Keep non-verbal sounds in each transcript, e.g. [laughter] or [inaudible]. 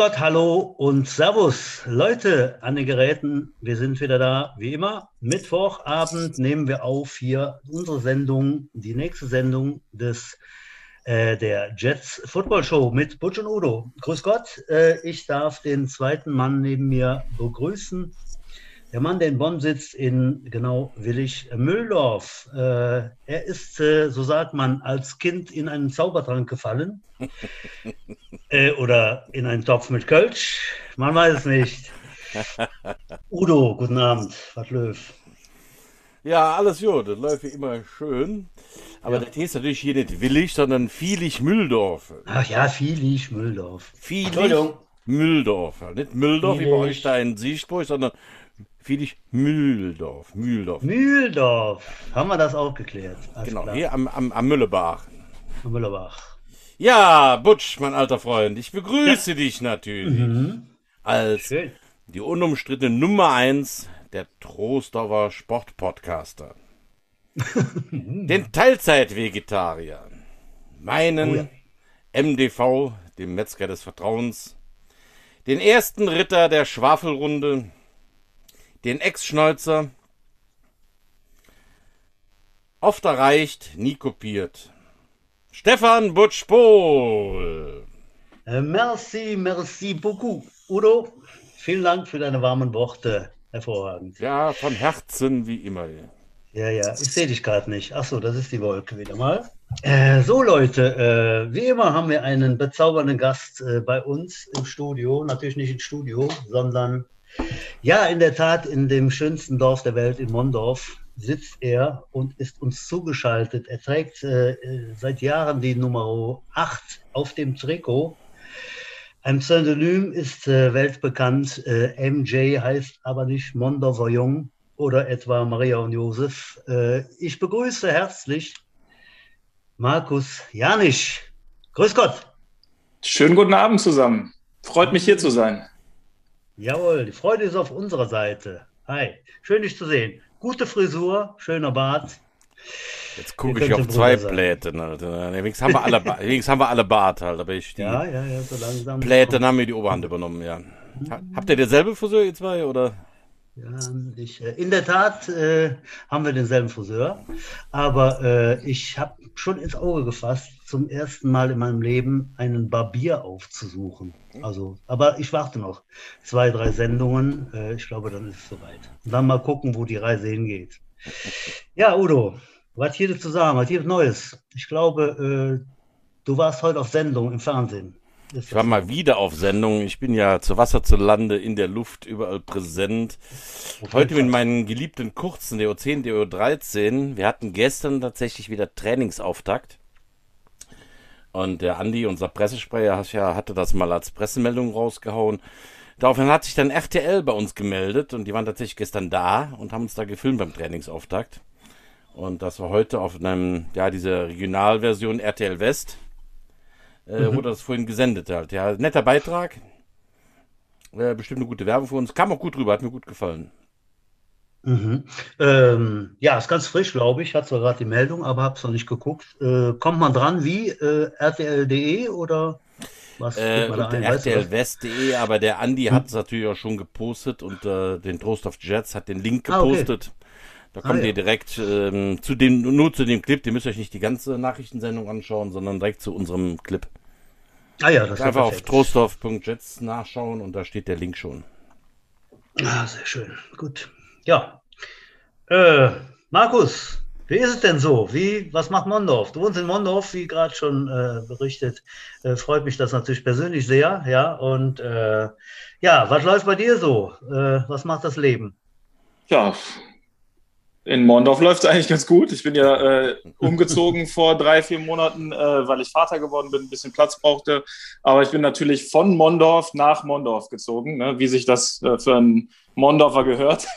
Gott, hallo und Servus, Leute an den Geräten. Wir sind wieder da, wie immer. Mittwochabend nehmen wir auf hier unsere Sendung, die nächste Sendung des äh, der Jets Football Show mit Butch und Udo. Grüß Gott, äh, ich darf den zweiten Mann neben mir begrüßen. Der Mann, der in Bonn sitzt, in genau Willig Mülldorf. Äh, er ist, äh, so sagt man, als Kind in einen Zaubertrank gefallen. [laughs] äh, oder in einen Topf mit Kölsch. Man weiß es nicht. [laughs] Udo, guten Abend, was Löw. Ja, alles gut, das läuft wie immer schön. Aber ja. das heißt natürlich hier nicht Willig, sondern Vielich Mülldorf. Ach ja, Vielich Mülldorf. Vielich Mülldorf. Nicht Mülldorf wie bei euch da in Siegburg, sondern Felix Mühldorf. Mühldorf. Mühldorf. Haben wir das auch geklärt? Alles genau, klar. hier am, am, am Müllebach. Am Müllebach. Ja, Butsch, mein alter Freund, ich begrüße ja. dich natürlich mhm. als Schön. die unumstrittene Nummer eins der Trostorfer Sportpodcaster. [laughs] Den Teilzeit-Vegetarier. Meinen oh ja. MDV, dem Metzger des Vertrauens. Den ersten Ritter der Schwafelrunde den Ex-Schnäuzer. Oft erreicht, nie kopiert. Stefan Butsch-Pohl. Äh, merci, merci beaucoup. Udo, vielen Dank für deine warmen Worte. Hervorragend. Ja, von Herzen wie immer. Ja, ja, ich sehe dich gerade nicht. Achso, das ist die Wolke wieder mal. Äh, so, Leute, äh, wie immer haben wir einen bezaubernden Gast äh, bei uns im Studio. Natürlich nicht im Studio, sondern ja, in der Tat, in dem schönsten Dorf der Welt, in Mondorf, sitzt er und ist uns zugeschaltet. Er trägt äh, seit Jahren die Nummer 8 auf dem Trikot. Ein Pseudonym ist äh, weltbekannt. Äh, MJ heißt aber nicht Mondorfer Jung oder etwa Maria und Josef. Äh, ich begrüße herzlich Markus Janisch. Grüß Gott. Schönen guten Abend zusammen. Freut mich hier zu sein. Jawohl, die Freude ist auf unserer Seite. Hi, schön dich zu sehen. Gute Frisur, schöner Bart. Jetzt gucke ich auf zwei Pläten. Halt. Wenigstens haben wir alle, [laughs] wenigstens haben wir alle Bart halt, aber ich die ja, ja, ja, so langsam. Pläten haben mir die Oberhand übernommen, ja. Habt ihr derselbe Friseur, ihr zwei, oder? Ja, ich, äh, in der Tat äh, haben wir denselben Friseur, aber äh, ich habe schon ins Auge gefasst, zum ersten Mal in meinem Leben einen Barbier aufzusuchen. Also, aber ich warte noch zwei, drei Sendungen. Äh, ich glaube, dann ist es soweit. Und dann mal gucken, wo die Reise hingeht. Ja, Udo, was hier zu sagen? Was hier Neues? Ich glaube, äh, du warst heute auf Sendung im Fernsehen. Ich war mal wieder auf Sendung. Ich bin ja zu Wasser, zu Lande, in der Luft, überall präsent. Heute mit meinen geliebten Kurzen, DO10, DO13. Wir hatten gestern tatsächlich wieder Trainingsauftakt. Und der Andi, unser Pressesprecher, hatte das mal als Pressemeldung rausgehauen. Daraufhin hat sich dann RTL bei uns gemeldet und die waren tatsächlich gestern da und haben uns da gefilmt beim Trainingsauftakt. Und das war heute auf einem, ja, diese Regionalversion RTL West äh, mhm. wurde das vorhin gesendet halt. Ja, netter Beitrag. Äh, bestimmt eine gute Werbung für uns. Kam auch gut rüber, hat mir gut gefallen. Mhm. Ähm, ja, ist ganz frisch, glaube ich. Hat zwar gerade die Meldung, aber habe es noch nicht geguckt. Äh, kommt man dran wie äh, rtl.de oder was? Äh, RTLwest.de, aber der Andi hm. hat es natürlich auch schon gepostet und äh, den Trost of Jets hat den Link gepostet. Ah, okay. Da kommt ah, ja. ihr direkt ähm, zu dem, nur zu dem Clip. Ihr müsst euch nicht die ganze Nachrichtensendung anschauen, sondern direkt zu unserem Clip. Ah ja, das ist Einfach auf trostorf.jets nachschauen und da steht der Link schon. Ah, sehr schön. Gut. Ja. Äh, Markus, wie ist es denn so? Wie, was macht Mondorf? Du wohnst in Mondorf, wie gerade schon äh, berichtet. Äh, freut mich das natürlich persönlich sehr. Ja, und äh, ja, was läuft bei dir so? Äh, was macht das Leben? Ja, in Mondorf läuft es eigentlich ganz gut. Ich bin ja äh, [laughs] umgezogen vor drei, vier Monaten, äh, weil ich Vater geworden bin, ein bisschen Platz brauchte. Aber ich bin natürlich von Mondorf nach Mondorf gezogen, ne? wie sich das äh, für einen Mondorfer gehört. [laughs]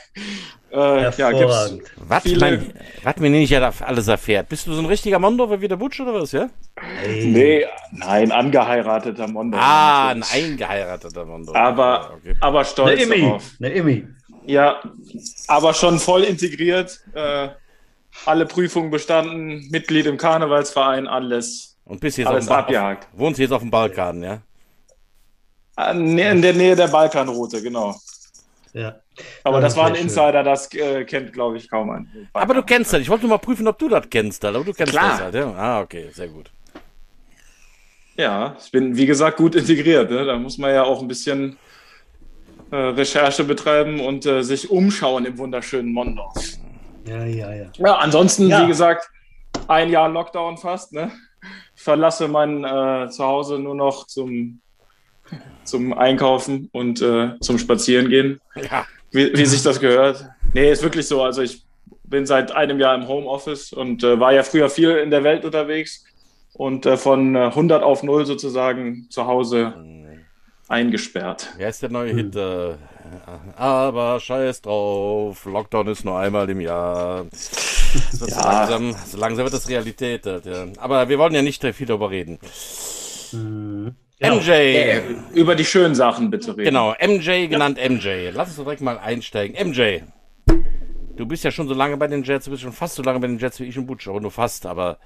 Äh, ja, gibt's was, viele... mein, was mir nicht alles erfährt. Bist du so ein richtiger Mondorfer wie der Butsch oder was, ja? Hey. Nee, nein, angeheirateter Mondorfer. Ah, ein eingeheirateter Mondorfer. Aber, okay. aber stolz Eine Immi. darauf. Eine Immi. Ja, aber schon voll integriert. Äh, alle Prüfungen bestanden, Mitglied im Karnevalsverein, alles. Und bist jetzt alles auf, abgehakt. Auf, wohnst jetzt auf dem Balkan, ja? In der Nähe der Balkanroute, genau. Ja. Aber das, das war ein Insider, das äh, kennt, glaube ich, kaum ein. Aber du kennst das. Ich wollte nur mal prüfen, ob du das kennst. Aber du kennst Klar. das halt, ja? Ah, okay, sehr gut. Ja, ich bin, wie gesagt, gut integriert. Ne? Da muss man ja auch ein bisschen äh, Recherche betreiben und äh, sich umschauen im wunderschönen Mondorf. Ja, ja, ja. Ja, ansonsten, ja. wie gesagt, ein Jahr Lockdown fast. Ne? Ich verlasse mein äh, Zuhause nur noch zum, zum Einkaufen und äh, zum Spazierengehen. Ja. Wie, wie, sich das gehört. Nee, ist wirklich so. Also ich bin seit einem Jahr im Homeoffice und äh, war ja früher viel in der Welt unterwegs und äh, von 100 äh, auf 0 sozusagen zu Hause eingesperrt. Wer ist der neue hm. Hit? Äh, aber scheiß drauf, Lockdown ist nur einmal im Jahr. So ja. langsam, so langsam wird das Realität. Ja. Aber wir wollen ja nicht viel darüber reden. Mhm. MJ. Äh, über die schönen Sachen bitte reden. Genau, MJ genannt ja. MJ. Lass uns direkt mal einsteigen. MJ, du bist ja schon so lange bei den Jets, du bist schon fast so lange bei den Jets wie ich und Butch, aber nur fast. Aber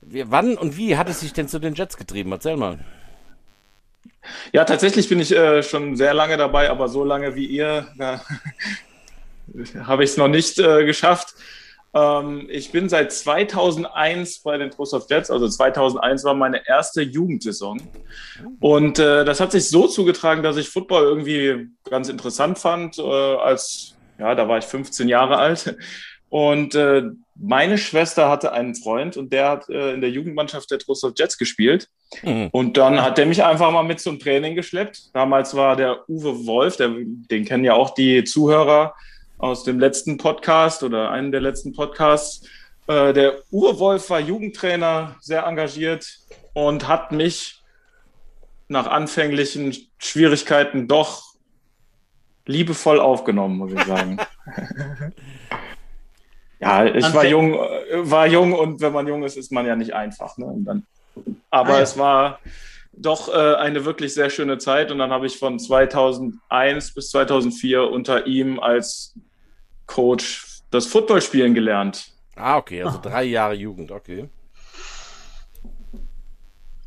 wann und wie hat es sich denn zu den Jets getrieben? Erzähl mal. Ja, tatsächlich bin ich äh, schon sehr lange dabei, aber so lange wie ihr [laughs] habe ich es noch nicht äh, geschafft. Ähm, ich bin seit 2001 bei den Trostorf Jets, also 2001 war meine erste Jugendsaison. Und äh, das hat sich so zugetragen, dass ich Football irgendwie ganz interessant fand, äh, als, ja, da war ich 15 Jahre alt. Und äh, meine Schwester hatte einen Freund und der hat äh, in der Jugendmannschaft der Trostorf Jets gespielt. Mhm. Und dann hat der mich einfach mal mit zum Training geschleppt. Damals war der Uwe Wolf, der, den kennen ja auch die Zuhörer aus dem letzten Podcast oder einem der letzten Podcasts. Äh, der Uwe Wolf war Jugendtrainer, sehr engagiert und hat mich nach anfänglichen Schwierigkeiten doch liebevoll aufgenommen, muss ich sagen. [laughs] Ja, ich war jung, war jung und wenn man jung ist, ist man ja nicht einfach. Ne? Dann, aber ah, ja. es war doch äh, eine wirklich sehr schöne Zeit und dann habe ich von 2001 bis 2004 unter ihm als Coach das Footballspielen gelernt. Ah, okay, also drei Jahre Jugend, okay.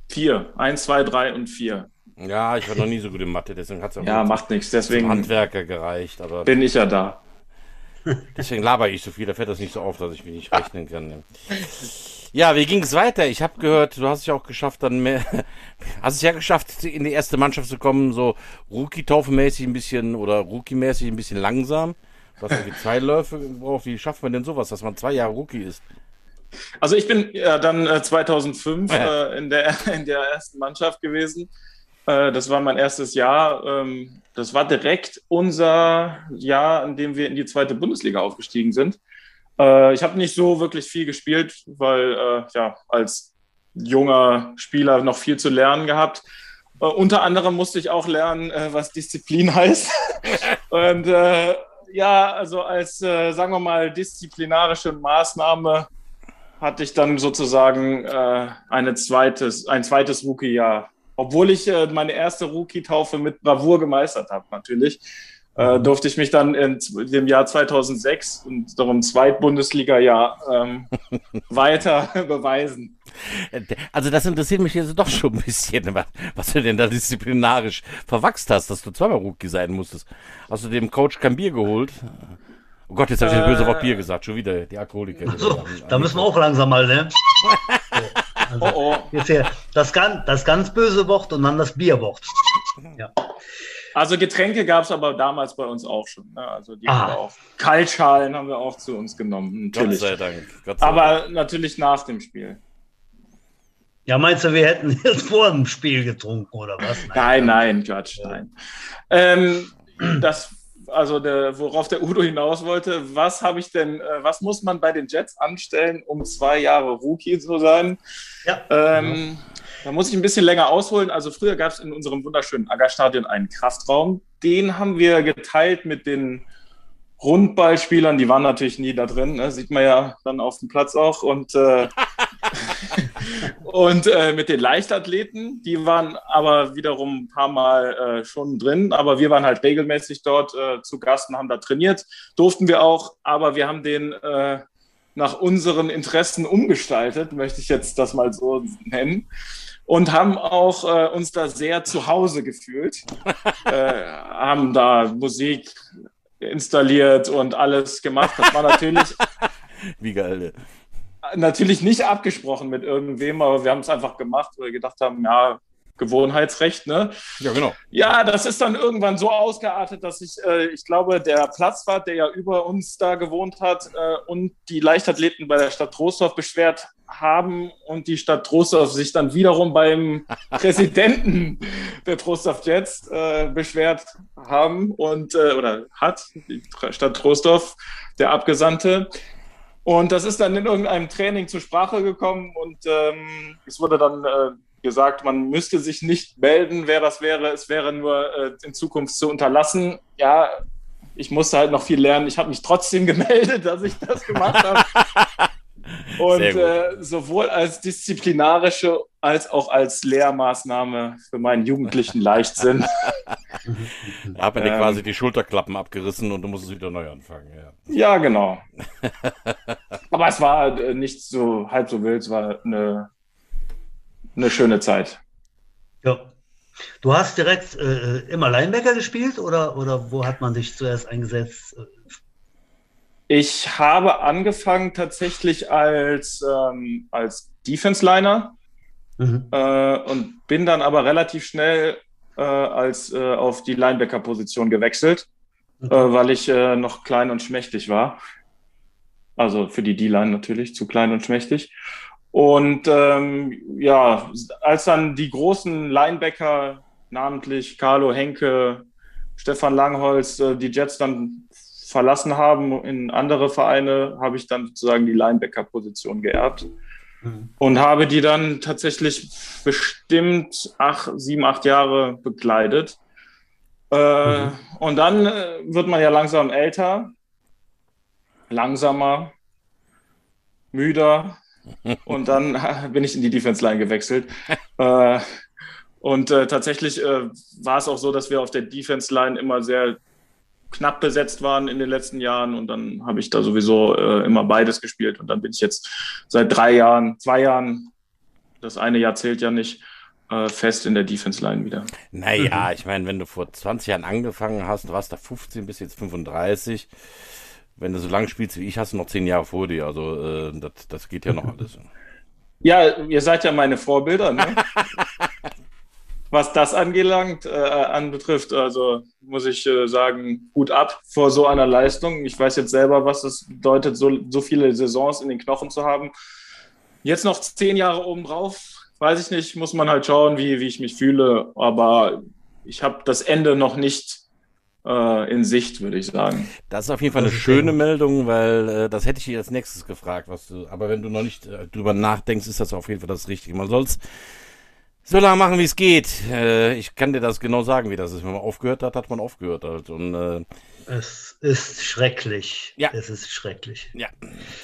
Vier, eins, zwei, drei und vier. Ja, ich war noch nie so gut in Mathe, deswegen hat es ja macht nichts, deswegen Handwerker gereicht. Aber bin ich ja da. [laughs] Deswegen laber ich so viel, da fällt das nicht so auf, dass ich mich nicht rechnen kann. Ne? Ja, wie ging es weiter? Ich habe gehört, du hast es ja auch geschafft, dann mehr, [laughs] hast es ja geschafft, in die erste Mannschaft zu kommen, so Rookie-Taufe-mäßig ein bisschen oder Rookie-mäßig ein bisschen langsam. Du hast irgendwie zwei Läufe gebraucht. Wie schafft man denn sowas, dass man zwei Jahre Rookie ist? Also ich bin ja dann äh, 2005 ja. äh, in, der, [laughs] in der ersten Mannschaft gewesen. Äh, das war mein erstes Jahr. Ähm, das war direkt unser Jahr, in dem wir in die zweite Bundesliga aufgestiegen sind. Äh, ich habe nicht so wirklich viel gespielt, weil äh, ja als junger Spieler noch viel zu lernen gehabt. Uh, unter anderem musste ich auch lernen, uh, was Disziplin [laughs] heißt. und uh, ja, also als, sagen wir mal, disziplinarische Maßnahme hatte ich dann sozusagen eine zweites, ein zweites Rookie-Jahr obwohl ich äh, meine erste Rookie-Taufe mit Bravour gemeistert habe, natürlich, äh, durfte ich mich dann in dem Jahr 2006, und darum Zweit-Bundesliga-Jahr, ähm, [laughs] weiter [laughs] beweisen. Also das interessiert mich jetzt doch schon ein bisschen, [laughs] was du denn da disziplinarisch verwachst hast, dass du zweimal Rookie sein musstest. Hast du dem Coach kein Bier geholt? Oh Gott, jetzt habe ich das böse Wort Bier gesagt, schon wieder, die Alkoholiker. So, da müssen wir auch langsam mal, ne? Also, oh, oh. Jetzt hier das, ganz, das ganz böse Wort und dann das Bierwort. Ja. Also Getränke gab es aber damals bei uns auch schon. Ne? Also die haben wir auch. Kaltschalen haben wir auch zu uns genommen. Natürlich. Gott sei Dank. Gott sei aber Dank. natürlich nach dem Spiel. Ja, meinst du, wir hätten [laughs] jetzt vor dem Spiel getrunken oder was? Nein, nein, nein Quatsch, nein. Ähm, das also der, worauf der Udo hinaus wollte, was habe ich denn, äh, was muss man bei den Jets anstellen, um zwei Jahre Rookie zu sein? Ja. Ähm, da muss ich ein bisschen länger ausholen. Also früher gab es in unserem wunderschönen Aggerstadion einen Kraftraum. Den haben wir geteilt mit den Rundballspielern. Die waren natürlich nie da drin, ne? sieht man ja dann auf dem Platz auch. Und äh, [laughs] [laughs] und äh, mit den Leichtathleten, die waren aber wiederum ein paar Mal äh, schon drin, aber wir waren halt regelmäßig dort äh, zu Gast und haben da trainiert, durften wir auch, aber wir haben den äh, nach unseren Interessen umgestaltet, möchte ich jetzt das mal so nennen. Und haben auch äh, uns da sehr zu Hause gefühlt. äh, [laughs] haben da Musik installiert und alles gemacht. Das war natürlich. Wie geil. Natürlich nicht abgesprochen mit irgendwem, aber wir haben es einfach gemacht, weil wir gedacht haben, ja, Gewohnheitsrecht, ne? Ja, genau. Ja, das ist dann irgendwann so ausgeartet, dass ich, äh, ich glaube, der Platzwart, der ja über uns da gewohnt hat, äh, und die Leichtathleten bei der Stadt Trostorf beschwert haben und die Stadt Trostorf sich dann wiederum beim [laughs] Präsidenten der Trostorf Jets äh, beschwert haben und äh, oder hat die Stadt Trostorf, der Abgesandte. Und das ist dann in irgendeinem Training zur Sprache gekommen und ähm, es wurde dann äh, gesagt, man müsste sich nicht melden, wer das wäre. Es wäre nur äh, in Zukunft zu unterlassen. Ja, ich musste halt noch viel lernen. Ich habe mich trotzdem [laughs] gemeldet, dass ich das gemacht habe. [laughs] Und äh, sowohl als disziplinarische als auch als Lehrmaßnahme für meinen jugendlichen [laughs] Leichtsinn. [laughs] da hat man dir ähm, quasi die Schulterklappen abgerissen und du musst es wieder neu anfangen. Ja, ja genau. [laughs] Aber es war äh, nicht so halb so wild, es war eine eine schöne Zeit. Ja. Du hast direkt äh, immer Linebacker gespielt oder, oder wo hat man dich zuerst eingesetzt? Ich habe angefangen tatsächlich als, ähm, als Defense-Liner mhm. äh, und bin dann aber relativ schnell äh, als, äh, auf die Linebacker-Position gewechselt, mhm. weil ich äh, noch klein und schmächtig war. Also für die D-Line natürlich, zu klein und schmächtig. Und ähm, ja, als dann die großen Linebacker, namentlich Carlo Henke, Stefan Langholz, äh, die Jets dann verlassen haben in andere Vereine, habe ich dann sozusagen die Linebacker-Position geerbt. Mhm. Und habe die dann tatsächlich bestimmt acht, sieben, acht Jahre begleitet. Äh, mhm. Und dann äh, wird man ja langsam älter, langsamer, müder, [laughs] und dann bin ich in die Defense Line gewechselt. [laughs] äh, und äh, tatsächlich äh, war es auch so, dass wir auf der Defense Line immer sehr knapp besetzt waren in den letzten Jahren. Und dann habe ich da sowieso äh, immer beides gespielt. Und dann bin ich jetzt seit drei Jahren, zwei Jahren, das eine Jahr zählt ja nicht, äh, fest in der Defense Line wieder. Naja, mhm. ich meine, wenn du vor 20 Jahren angefangen hast, du warst da 15 bis jetzt 35 wenn du so lange spielst wie ich, hast du noch zehn Jahre vor dir. Also äh, das, das geht ja noch [laughs] alles. Ja, ihr seid ja meine Vorbilder, ne? [laughs] Was das angelangt, äh, anbetrifft, also muss ich äh, sagen, gut ab vor so einer Leistung. Ich weiß jetzt selber, was es bedeutet, so, so viele Saisons in den Knochen zu haben. Jetzt noch zehn Jahre obendrauf, weiß ich nicht, muss man halt schauen, wie, wie ich mich fühle. Aber ich habe das Ende noch nicht äh, in Sicht, würde ich sagen. Das ist auf jeden Fall eine schöne Meldung, weil äh, das hätte ich dir als nächstes gefragt, was du, aber wenn du noch nicht äh, drüber nachdenkst, ist das auf jeden Fall das Richtige. Man soll es so lange machen, wie es geht. Äh, ich kann dir das genau sagen, wie das ist. Wenn man aufgehört hat, hat man aufgehört. Halt. Und, äh, es ist schrecklich. Ja. Es ist schrecklich. Ja.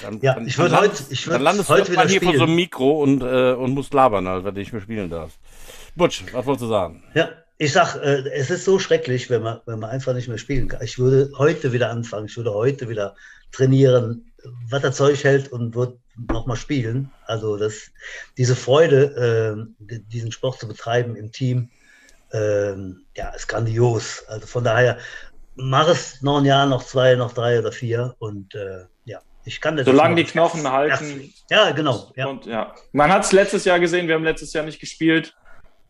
Dann, ja, dann, ich würde heute, ich würde dann landest heute du wieder hier vor so einem Mikro und, äh, und musst labern, halt, weil du nicht mehr spielen darfst. Butsch, was wolltest du sagen? Ja, ich sag, äh, es ist so schrecklich, wenn man, wenn man einfach nicht mehr spielen kann. Ich würde heute wieder anfangen, ich würde heute wieder trainieren, was das Zeug hält und würde nochmal spielen. Also das, diese Freude, äh, diesen Sport zu betreiben im Team, äh, ja, ist grandios. Also von daher, mach es noch ein Jahr, noch zwei, noch drei oder vier und äh, ja. Ich kann das Solange die Knochen halten. Ja, genau. Ja. Und, ja. Man hat es letztes Jahr gesehen, wir haben letztes Jahr nicht gespielt.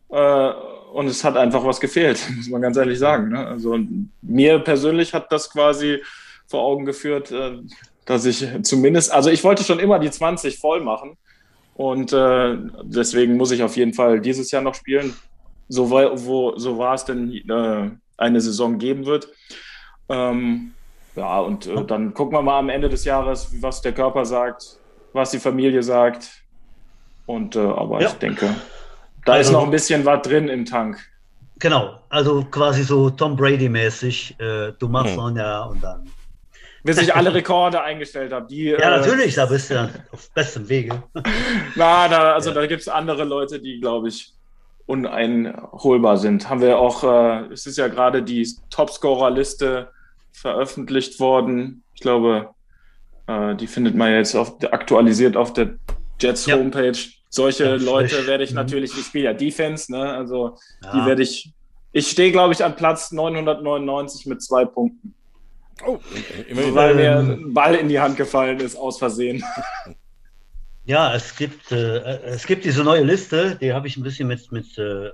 Äh, und es hat einfach was gefehlt, [laughs] muss man ganz ehrlich sagen. Ne? Also mir persönlich hat das quasi vor Augen geführt, äh, dass ich zumindest, also ich wollte schon immer die 20 voll machen. Und äh, deswegen muss ich auf jeden Fall dieses Jahr noch spielen, so, wo, so war es denn äh, eine Saison geben wird. Ähm, ja, und äh, dann gucken wir mal am Ende des Jahres, was der Körper sagt, was die Familie sagt. Und äh, aber ja. ich denke, da also, ist noch ein bisschen was drin im Tank. Genau, also quasi so Tom Brady-mäßig. Äh, du machst noch ein Jahr und dann. Bis ich alle Rekorde eingestellt habe. ja, äh, natürlich, da bist du dann auf bestem Wege. [laughs] Na, da, also ja. da gibt es andere Leute, die, glaube ich, uneinholbar sind. Haben wir auch, äh, es ist ja gerade die Topscorer-Liste veröffentlicht worden. Ich glaube, Äh, die findet man jetzt auf, aktualisiert auf der Jets ja. Homepage. Solche ja, Leute werde ich mhm. natürlich, ich spiele ja Defense, ne? also die werde ich, ich stehe glaube ich an Platz 999 mit zwei Punkten. Oh, immerhin. Weil mir ein Ball in die Hand gefallen ist, aus Versehen. Ja, es gibt, äh, es gibt diese neue Liste, die habe ich ein bisschen mit, mit äh,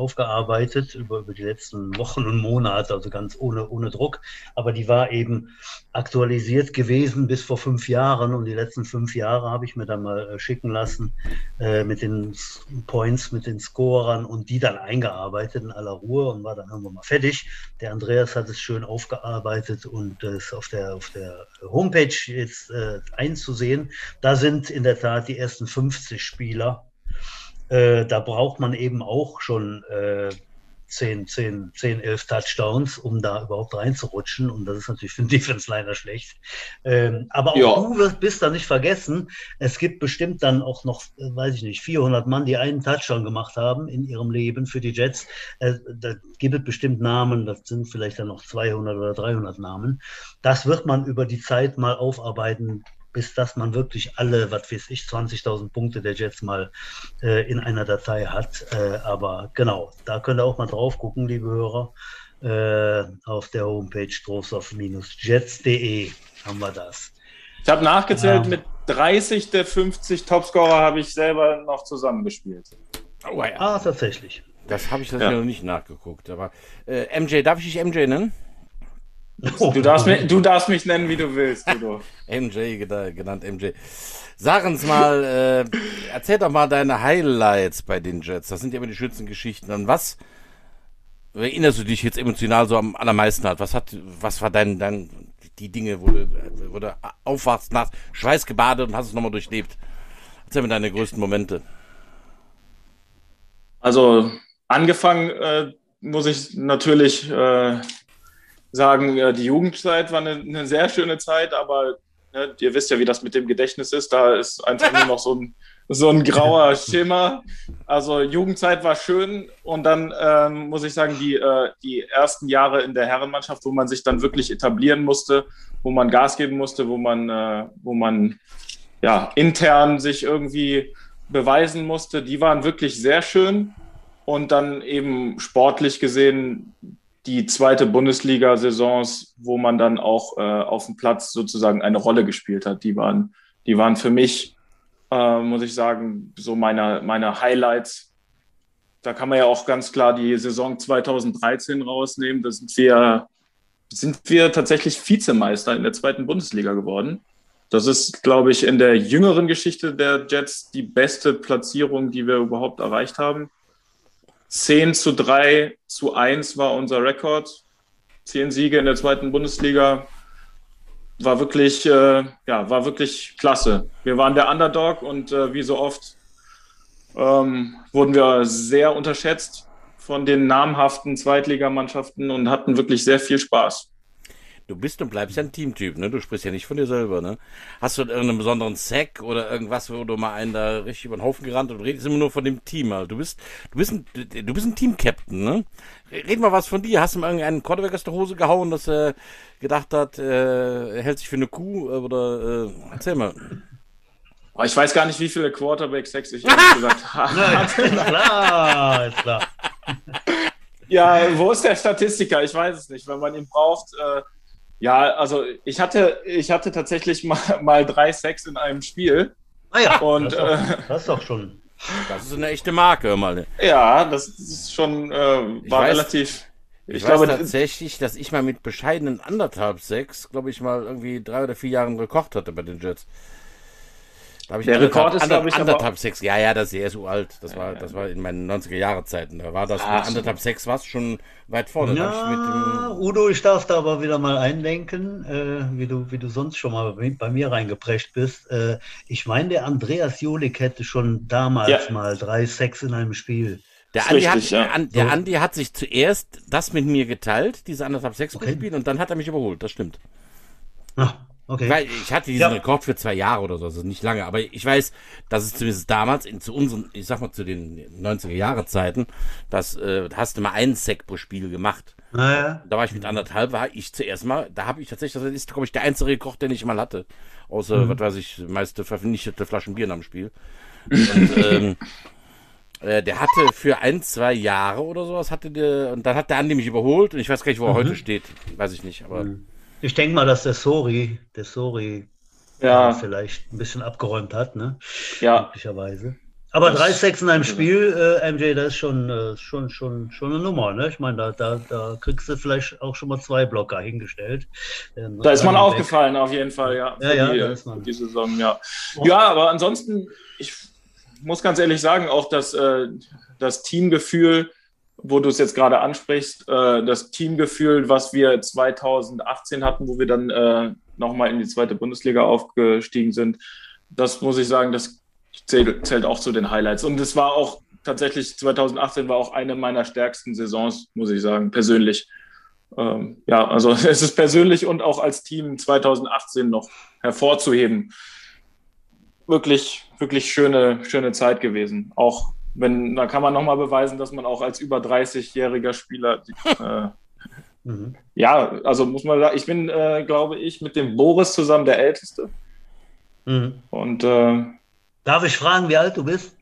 aufgearbeitet über, über die letzten Wochen und Monate, also ganz ohne, ohne Druck. Aber die war eben aktualisiert gewesen bis vor fünf Jahren. Und die letzten fünf Jahre habe ich mir dann mal äh, schicken lassen äh, mit den Points, mit den Scorern und die dann eingearbeitet in aller Ruhe und war dann irgendwann mal fertig. Der Andreas hat es schön aufgearbeitet und äh, ist auf der, auf der Homepage jetzt äh, einzusehen. Da sind in der Tat die ersten 50 Spieler äh, da braucht man eben auch schon äh, 10, 10, 10, 11 Touchdowns, um da überhaupt reinzurutschen. Und das ist natürlich für den [laughs] Defense leider schlecht. Ähm, aber auch ja. du wirst, bist da nicht vergessen, es gibt bestimmt dann auch noch, äh, weiß ich nicht, 400 Mann, die einen Touchdown gemacht haben in ihrem Leben für die Jets. Äh, da gibt es bestimmt Namen, das sind vielleicht dann noch 200 oder 300 Namen. Das wird man über die Zeit mal aufarbeiten bis dass man wirklich alle, was weiß ich, 20.000 Punkte der Jets mal äh, in einer Datei hat. Äh, aber genau, da könnt ihr auch mal drauf gucken, liebe Hörer. Äh, auf der Homepage trostorf-jets.de haben wir das. Ich habe nachgezählt, ja. mit 30 der 50 Topscorer habe ich selber noch zusammengespielt. Oh, ja. Ah, tatsächlich. Das habe ich das ja. noch nicht nachgeguckt. Aber äh, MJ, darf ich dich MJ nennen? Du darfst, mich, du darfst mich nennen, wie du willst, Udo. [laughs] MJ, genannt MJ. Sag uns mal, äh, erzähl doch mal deine Highlights bei den Jets. Das sind ja immer die schönsten Geschichten. An was erinnerst du dich jetzt emotional so am allermeisten hat? Was hat, was war dein, dein die Dinge, wo du, wo du aufwachst, nach Schweiß gebadet und hast es nochmal durchlebt? Erzähl mir deine größten Momente. Also, angefangen äh, muss ich natürlich äh, sagen, ja, die Jugendzeit war eine, eine sehr schöne Zeit, aber ne, ihr wisst ja, wie das mit dem Gedächtnis ist. Da ist einfach nur noch so ein, [laughs] so ein grauer [laughs] Schimmer. Also Jugendzeit war schön und dann ähm, muss ich sagen, die, äh, die ersten Jahre in der Herrenmannschaft, wo man sich dann wirklich etablieren musste, wo man Gas geben musste, wo man, äh, wo man ja, intern sich irgendwie beweisen musste, die waren wirklich sehr schön. Und dann eben sportlich gesehen die zweite Bundesliga-Saisons, wo man dann auch äh, auf dem Platz sozusagen eine Rolle gespielt hat, die waren, die waren für mich, äh, muss ich sagen, so meine, meine Highlights. Da kann man ja auch ganz klar die Saison 2013 rausnehmen. Da sind wir, sind wir tatsächlich Vizemeister in der zweiten Bundesliga geworden. Das ist, glaube ich, in der jüngeren Geschichte der Jets die beste Platzierung, die wir überhaupt erreicht haben. 10 zu 3 zu 1 war unser Rekord. Zehn Siege in der zweiten Bundesliga. War wirklich, äh, ja, war wirklich klasse. Wir waren der Underdog und äh, wie so oft ähm, wurden wir sehr unterschätzt von den namhaften Zweitligamannschaften und hatten wirklich sehr viel Spaß. Du bist und bleibst ja ein Teamtyp, ne? Du sprichst ja nicht von dir selber, ne? Hast du irgendeinen besonderen Sack oder irgendwas, wo du mal einen da richtig über den Haufen gerannt und redest immer nur von dem Team. Also du bist, du bist ein, du bist ein Team-Captain, ne? Red mal was von dir. Hast du mal irgendeinen Quarterback aus der Hose gehauen, dass er gedacht hat, äh, er hält sich für eine Kuh oder äh, erzähl mal. Oh, ich weiß gar nicht, wie viele Quarterback-Sacks ich [laughs] gesagt [laughs] habe. klar, ist klar. Ja, wo ist der Statistiker? Ich weiß es nicht. Wenn man ihn braucht, äh, ja, also ich hatte, ich hatte tatsächlich mal, [laughs] mal drei Sex in einem Spiel. Ah ja, und, das, ist auch, äh, das ist auch schon. Das ist eine echte Marke, mal. Ja, das ist schon, äh, war weiß, relativ. Ich, ich glaube tatsächlich, dass ich mal mit bescheidenen anderthalb Sex, glaube ich, mal irgendwie drei oder vier Jahren gekocht hatte bei den Jets. Da ich der Rekord ist, glaube ich, anderthalb Sex. Ja, ja, das ist ja so alt. Das war, das war in meinen 90er Jahre Zeiten. Da war das Ach, mit anderthalb Sex was schon weit vorne. Ja, Udo, ich darf da aber wieder mal einlenken, äh, wie du, wie du sonst schon mal bei mir reingeprescht bist. Äh, ich meine, der Andreas Jolik hätte schon damals ja. mal drei Sex in einem Spiel. Der Andi, richtig, hat, ja. der Andi hat sich zuerst das mit mir geteilt, diese anderthalb Sex okay. Spiel, und dann hat er mich überholt. Das stimmt. Ach, Okay. Weil ich hatte diesen ja. Rekord für zwei Jahre oder so, also nicht lange, aber ich weiß, dass es zumindest damals in, zu unseren, ich sag mal zu den 90er Jahre Zeiten, dass äh, hast du mal einen Sack pro Spiel gemacht. Naja. Da war ich mit anderthalb, war ich zuerst mal, da habe ich tatsächlich, das ist glaube ich der einzige Rekord, den ich mal hatte, außer mhm. was weiß ich, meiste vernichtete Flaschen Bier am Spiel. [laughs] Und, ähm, äh, der hatte für ein, zwei Jahre oder sowas, hatte der, und dann hat der Andi mich überholt und ich weiß gar nicht, wo er mhm. heute steht, weiß ich nicht, aber. Mhm. Ich denke mal, dass der Sori, der Sori ja. vielleicht ein bisschen abgeräumt hat, ne? Ja. Möglicherweise. Aber 3-6 in einem Spiel, äh, MJ, das ist schon, äh, schon, schon, schon eine Nummer, ne? Ich meine, da, da, da kriegst du vielleicht auch schon mal zwei Blocker hingestellt. Ähm, da ist man aufgefallen, auf jeden Fall, ja. Ja, ja, die, da ist man. die Saison, ja. Ja, aber ansonsten, ich muss ganz ehrlich sagen, auch das, äh, das Teamgefühl, wo du es jetzt gerade ansprichst, äh, das Teamgefühl, was wir 2018 hatten, wo wir dann äh, nochmal in die zweite Bundesliga aufgestiegen sind, das muss ich sagen, das zählt, zählt auch zu den Highlights. Und es war auch tatsächlich, 2018 war auch eine meiner stärksten Saisons, muss ich sagen, persönlich. Ähm, ja, also [laughs] es ist persönlich und auch als Team 2018 noch hervorzuheben. Wirklich, wirklich schöne, schöne Zeit gewesen. Auch wenn, da kann man nochmal beweisen, dass man auch als über 30-jähriger Spieler, äh, [laughs] mhm. ja, also muss man sagen, ich bin, äh, glaube ich, mit dem Boris zusammen der Älteste. Mhm. Und äh, darf ich fragen, wie alt du bist?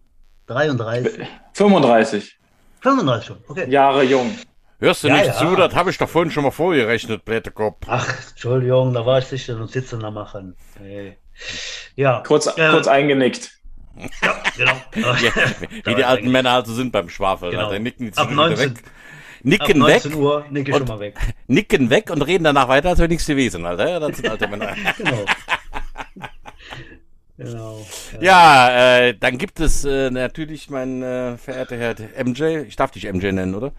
33. 35. 35 schon, okay. Jahre jung. Hörst du ja, nicht ja. zu? Das habe ich doch vorhin schon mal vorgerechnet, Blätterkopf. Ach, Entschuldigung, da war ich sicher und sitzen da machen. Hey. Ja. Kurz, äh, kurz eingenickt. Ja, genau. [laughs] ja, wie die alten Männer also sind beim Schwafel. Genau. Da nicken die Ab 19, weg. Nicken Ab 19 weg. Uhr nicke ich schon mal weg. [laughs] Nicken weg und reden danach weiter, als wäre nichts gewesen, Alter. Das sind alte Männer. [laughs] genau. Genau. Ja, äh, dann gibt es äh, natürlich, mein äh, verehrter Herr MJ, ich darf dich MJ nennen, oder?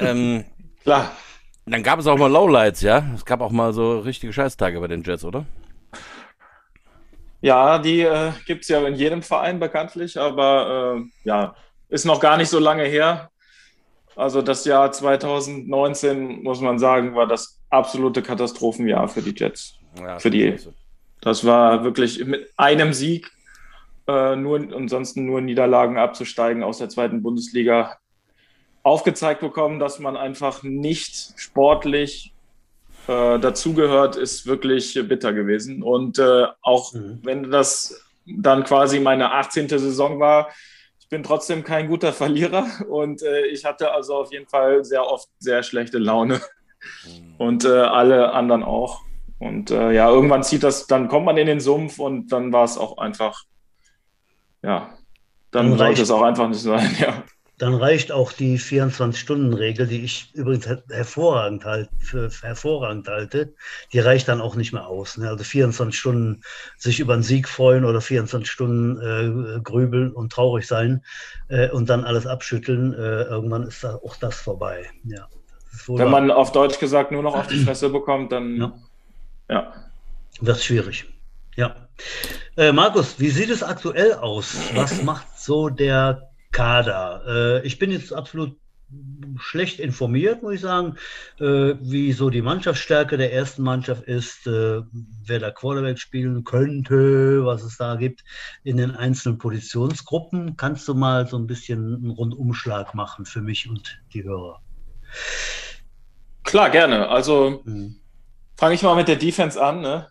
ähm, Klar. Dann gab es auch mal Lowlights, ja? Es gab auch mal so richtige Scheißtage bei den Jets, oder? Ja, die äh, gibt es ja in jedem Verein bekanntlich, aber äh, ja, ist noch gar nicht so lange her. Also das Jahr 2019, muss man sagen, war das absolute Katastrophenjahr für die Jets. Ja, für die. Das war wirklich mit einem Sieg äh, nur ansonsten nur Niederlagen abzusteigen aus der zweiten Bundesliga aufgezeigt bekommen, dass man einfach nicht sportlich äh, dazugehört, ist wirklich bitter gewesen. Und äh, auch mhm. wenn das dann quasi meine 18. Saison war, ich bin trotzdem kein guter Verlierer und äh, ich hatte also auf jeden Fall sehr oft sehr schlechte Laune mhm. und äh, alle anderen auch. Und äh, ja, irgendwann zieht das, dann kommt man in den Sumpf und dann war es auch einfach, ja, dann sollte es auch einfach nicht sein, [laughs] ja dann reicht auch die 24-Stunden-Regel, die ich übrigens hervorragend, halt, für hervorragend halte, die reicht dann auch nicht mehr aus. Ne? Also 24 Stunden sich über einen Sieg freuen oder 24 Stunden äh, grübeln und traurig sein äh, und dann alles abschütteln, äh, irgendwann ist da auch das vorbei. Ja, das Wenn man auf Deutsch gesagt nur noch auf die Fresse bekommt, dann ja. ja. Wird es schwierig. Ja. Äh, Markus, wie sieht es aktuell aus? Was macht so der Kader. Äh, ich bin jetzt absolut schlecht informiert, muss ich sagen, äh, wie so die Mannschaftsstärke der ersten Mannschaft ist, äh, wer da Quarterback spielen könnte, was es da gibt in den einzelnen Positionsgruppen. Kannst du mal so ein bisschen einen Rundumschlag machen für mich und die Hörer? Klar, gerne. Also mhm. fange ich mal mit der Defense an. Ne?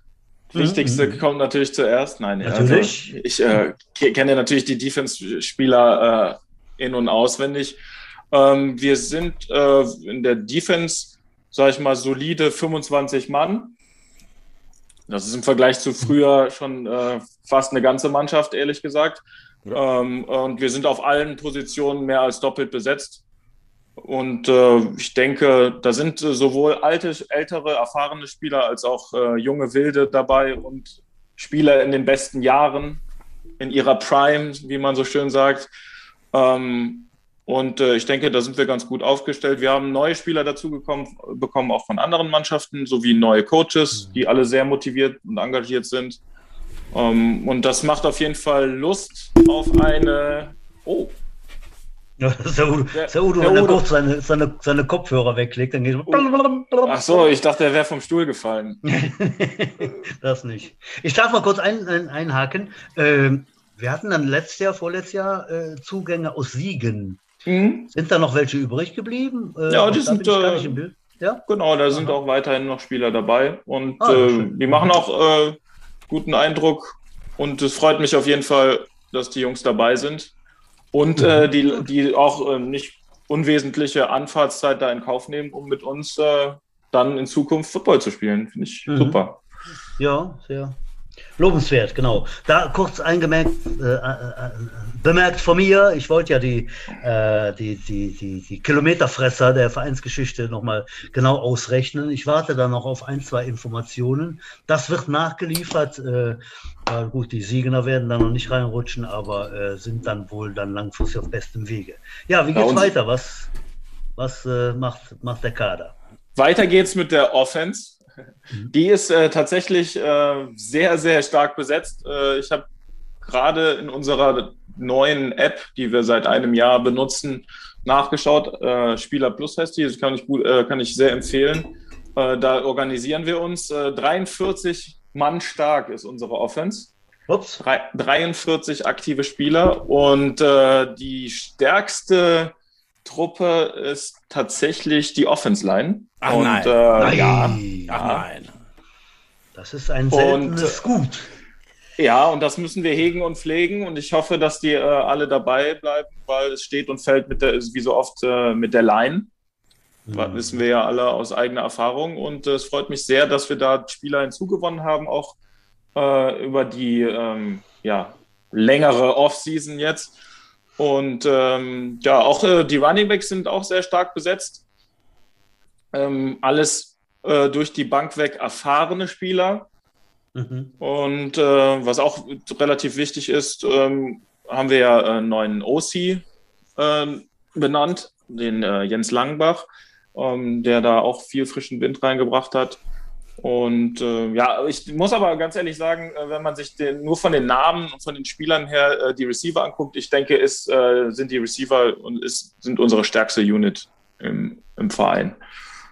Wichtigste mhm. kommt natürlich zuerst. Nein, natürlich. Also ich äh, kenne natürlich die Defense-Spieler äh, in- und auswendig. Ähm, wir sind äh, in der Defense, sage ich mal, solide 25 Mann. Das ist im Vergleich zu früher schon äh, fast eine ganze Mannschaft, ehrlich gesagt. Ja. Ähm, und wir sind auf allen Positionen mehr als doppelt besetzt. Und äh, ich denke, da sind sowohl alte, ältere, erfahrene Spieler als auch äh, junge Wilde dabei und Spieler in den besten Jahren, in ihrer Prime, wie man so schön sagt. Ähm, und äh, ich denke, da sind wir ganz gut aufgestellt. Wir haben neue Spieler dazu gekommen, bekommen, auch von anderen Mannschaften, sowie neue Coaches, mhm. die alle sehr motiviert und engagiert sind. Ähm, und das macht auf jeden Fall Lust auf eine. Oh, Ja, das ist der Udo, der, der Udo, der wenn er kurz seine, seine, seine Kopfhörer weglegt, dann geht es. Ach so, ich dachte, er wäre vom Stuhl gefallen. [laughs] das nicht. Ich darf mal kurz ein, ein, einhaken. Ähm, wir hatten dann letztes Jahr, vorletztes Jahr äh, Zugänge aus Siegen. Mhm. Sind da noch welche übrig geblieben? Äh, ja, die sind. Äh, ja? Genau, da sind Aha. auch weiterhin noch Spieler dabei und ah, äh, die machen auch äh, guten Eindruck und es freut mich auf jeden Fall, dass die Jungs dabei sind und äh, mhm. die, die auch äh, nicht unwesentliche Anfahrtszeit da in Kauf nehmen, um mit uns äh, dann in Zukunft Football zu spielen. Finde ich mhm. super. Ja, sehr, Lobenswert, genau. Da kurz eingemerkt, äh, äh, bemerkt von mir, ich wollte ja die, äh, die, die, die, die Kilometerfresser der Vereinsgeschichte nochmal genau ausrechnen. Ich warte da noch auf ein, zwei Informationen. Das wird nachgeliefert. Äh, gut, die Siegener werden da noch nicht reinrutschen, aber äh, sind dann wohl dann langfristig auf bestem Wege. Ja, wie geht's weiter? Was, was äh, macht, macht der Kader? Weiter geht's mit der Offense. Mhm. Die ist äh, tatsächlich äh, sehr, sehr stark besetzt. Äh, ich habe gerade in unserer neuen App, die wir seit einem Jahr benutzen, nachgeschaut. Äh, Spieler Plus heißt die, das kann ich, gut, äh, kann ich sehr empfehlen. Äh, da organisieren wir uns. 43 Mann stark ist unsere Offense. Ups. 43 aktive Spieler und die stärkste Truppe ist tatsächlich die Offense Line. Ach und, nein. Äh, nein. Ja, Ach nein. Das ist ein seltenes und, Gut. Ja, und das müssen wir hegen und pflegen und ich hoffe, dass die äh, alle dabei bleiben, weil es steht und fällt mit der, wie so oft äh, mit der Line. Mhm. Wissen wir ja alle aus eigener Erfahrung und äh, es freut mich sehr, dass wir da Spieler hinzugewonnen haben, auch äh, über die ähm, ja, längere Offseason jetzt. Und ähm, ja, auch äh, die Running Backs sind auch sehr stark besetzt. Ähm, alles äh, durch die Bank weg erfahrene Spieler. Mhm. Und äh, was auch relativ wichtig ist, ähm, haben wir ja einen neuen OC ähm, benannt, den äh, Jens Langbach, ähm, der da auch viel frischen Wind reingebracht hat. Und äh, ja, ich muss aber ganz ehrlich sagen, äh, wenn man sich den, nur von den Namen und von den Spielern her äh, die Receiver anguckt, ich denke, ist, äh, sind die Receiver und ist, sind unsere stärkste Unit im, im Verein.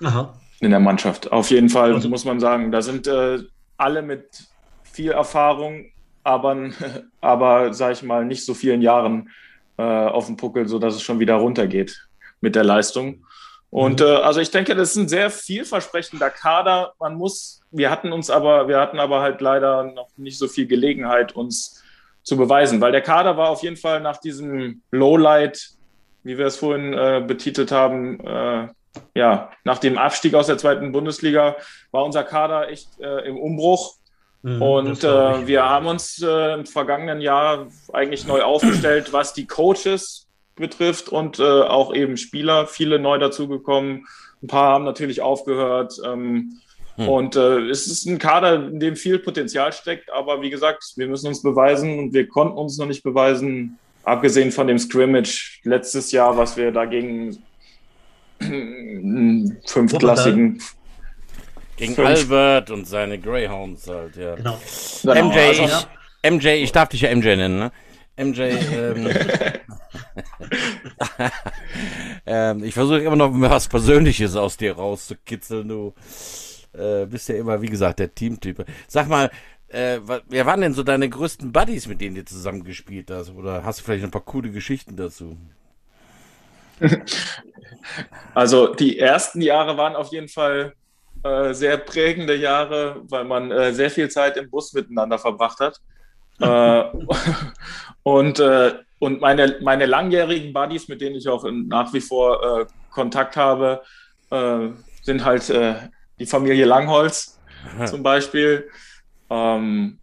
Aha. In der Mannschaft. Auf jeden Fall also. muss man sagen, da sind äh, alle mit viel Erfahrung, aber, [laughs] aber sag ich mal, nicht so vielen Jahren äh, auf dem Puckel, sodass es schon wieder runtergeht mit der Leistung. Und mhm. äh, also ich denke, das ist ein sehr vielversprechender Kader. Man muss, wir hatten uns aber, wir hatten aber halt leider noch nicht so viel Gelegenheit, uns zu beweisen, weil der Kader war auf jeden Fall nach diesem Lowlight, wie wir es vorhin äh, betitelt haben, äh, ja, nach dem Abstieg aus der zweiten Bundesliga war unser Kader echt äh, im Umbruch. Mhm, und äh, wir haben uns äh, im vergangenen Jahr eigentlich neu aufgestellt, was die Coaches betrifft und äh, auch eben Spieler, viele neu dazugekommen. Ein paar haben natürlich aufgehört. Ähm, hm. Und äh, es ist ein Kader, in dem viel Potenzial steckt, aber wie gesagt, wir müssen uns beweisen und wir konnten uns noch nicht beweisen, abgesehen von dem Scrimmage letztes Jahr, was wir dagegen [clears throat] fünfklassigen. Gegen Fünf. Albert und seine Greyhounds halt, ja. Genau. MJ, also, ich, MJ, ich darf dich ja MJ nennen, ne? MJ, ähm, [laughs] ähm, ich versuche immer noch was Persönliches aus dir rauszukitzeln. Du äh, bist ja immer, wie gesagt, der Teamtyp. Sag mal, äh, wer waren denn so deine größten Buddies, mit denen du zusammen gespielt hast? Oder hast du vielleicht ein paar coole Geschichten dazu? [laughs] Also die ersten Jahre waren auf jeden Fall äh, sehr prägende Jahre, weil man äh, sehr viel Zeit im Bus miteinander verbracht hat. [laughs] Äh, und äh, und meine, meine langjährigen Buddies, mit denen ich auch nach wie vor äh, Kontakt habe, sind halt die Familie Langholz [laughs] zum Beispiel. Ähm,